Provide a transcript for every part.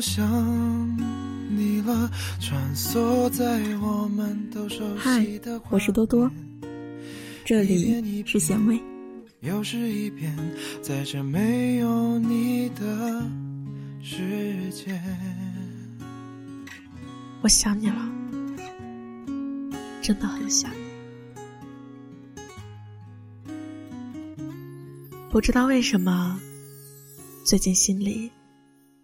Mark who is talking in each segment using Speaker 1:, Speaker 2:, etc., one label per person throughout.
Speaker 1: 又想你了，穿梭在我们都熟悉的
Speaker 2: 我是多多，这里是咸味。
Speaker 1: 又是一遍，在这没有你的世界。
Speaker 2: 我想你了，真的很想。不知道为什么，最近心里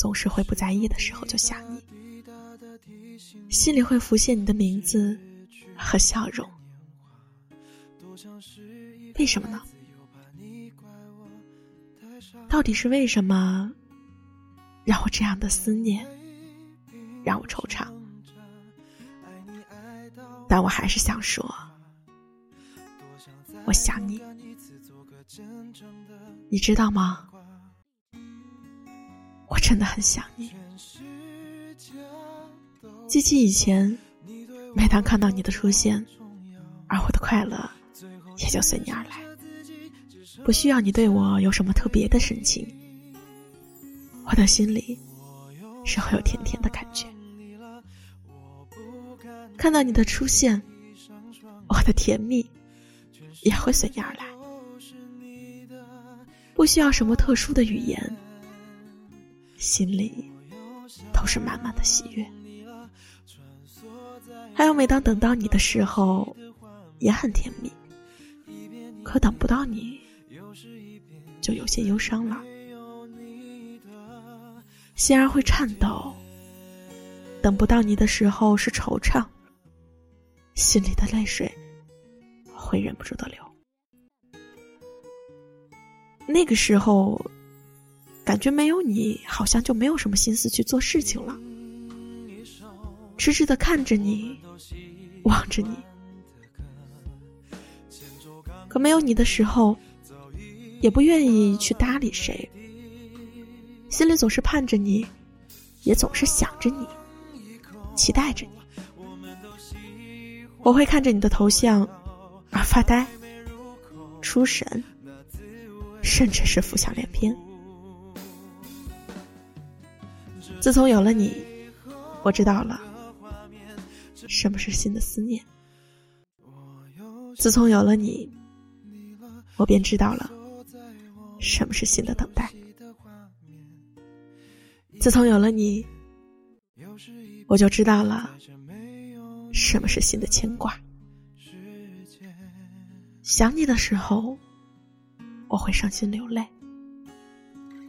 Speaker 2: 总是会不在意的时候就想你，心里会浮现你的名字和笑容。为什么呢？到底是为什么，让我这样的思念，让我惆怅？但我还是想说，我想你，你知道吗？我真的很想你。记起以前，每当看到你的出现，而我的快乐也就随你而来，不需要你对我有什么特别的深情，我的心里是会有甜甜的感觉。看到你的出现，我的甜蜜也会随你而来，不需要什么特殊的语言，心里都是满满的喜悦。还有每当等到你的时候，也很甜蜜，可等不到你，就有些忧伤了，心儿会颤抖。等不到你的时候是惆怅。心里的泪水会忍不住的流。那个时候，感觉没有你，好像就没有什么心思去做事情了。痴痴的看着你，望着你。可没有你的时候，也不愿意去搭理谁。心里总是盼着你，也总是想着你，期待着你。我会看着你的头像而发呆、出神，甚至是浮想联翩。自从有了你，我知道了什么是新的思念；自从有了你，我便知道了什么是新的等待；自从有了你，我就知道了。什么是新的牵挂？想你的时候，我会伤心流泪；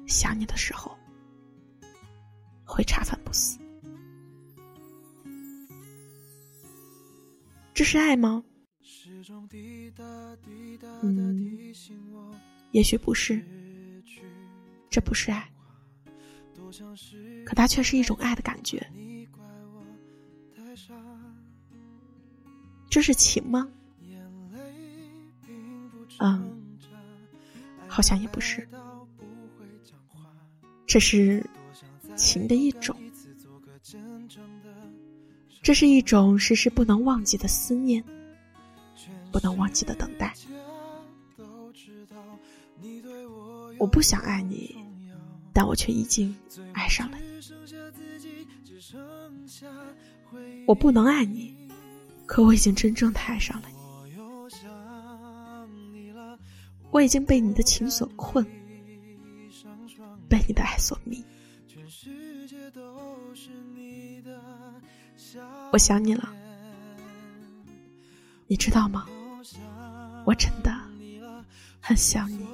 Speaker 2: 想你的时候，会茶饭不思。这是爱吗？嗯，也许不是。这不是爱，可它却是一种爱的感觉。这是情吗？嗯，好像也不是。这是情的一种，这是一种时时不能忘记的思念，不能忘记的等待。我不想爱你，但我却已经爱上了你。我不能爱你。可我已经真正的爱上了你，我已经被你的情所困，被你的爱所迷。我想你了，你知道吗？我真的很想你。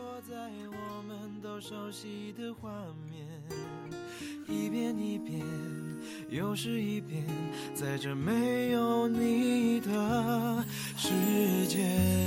Speaker 2: 一遍一遍，又是一遍，在这没有你的世界。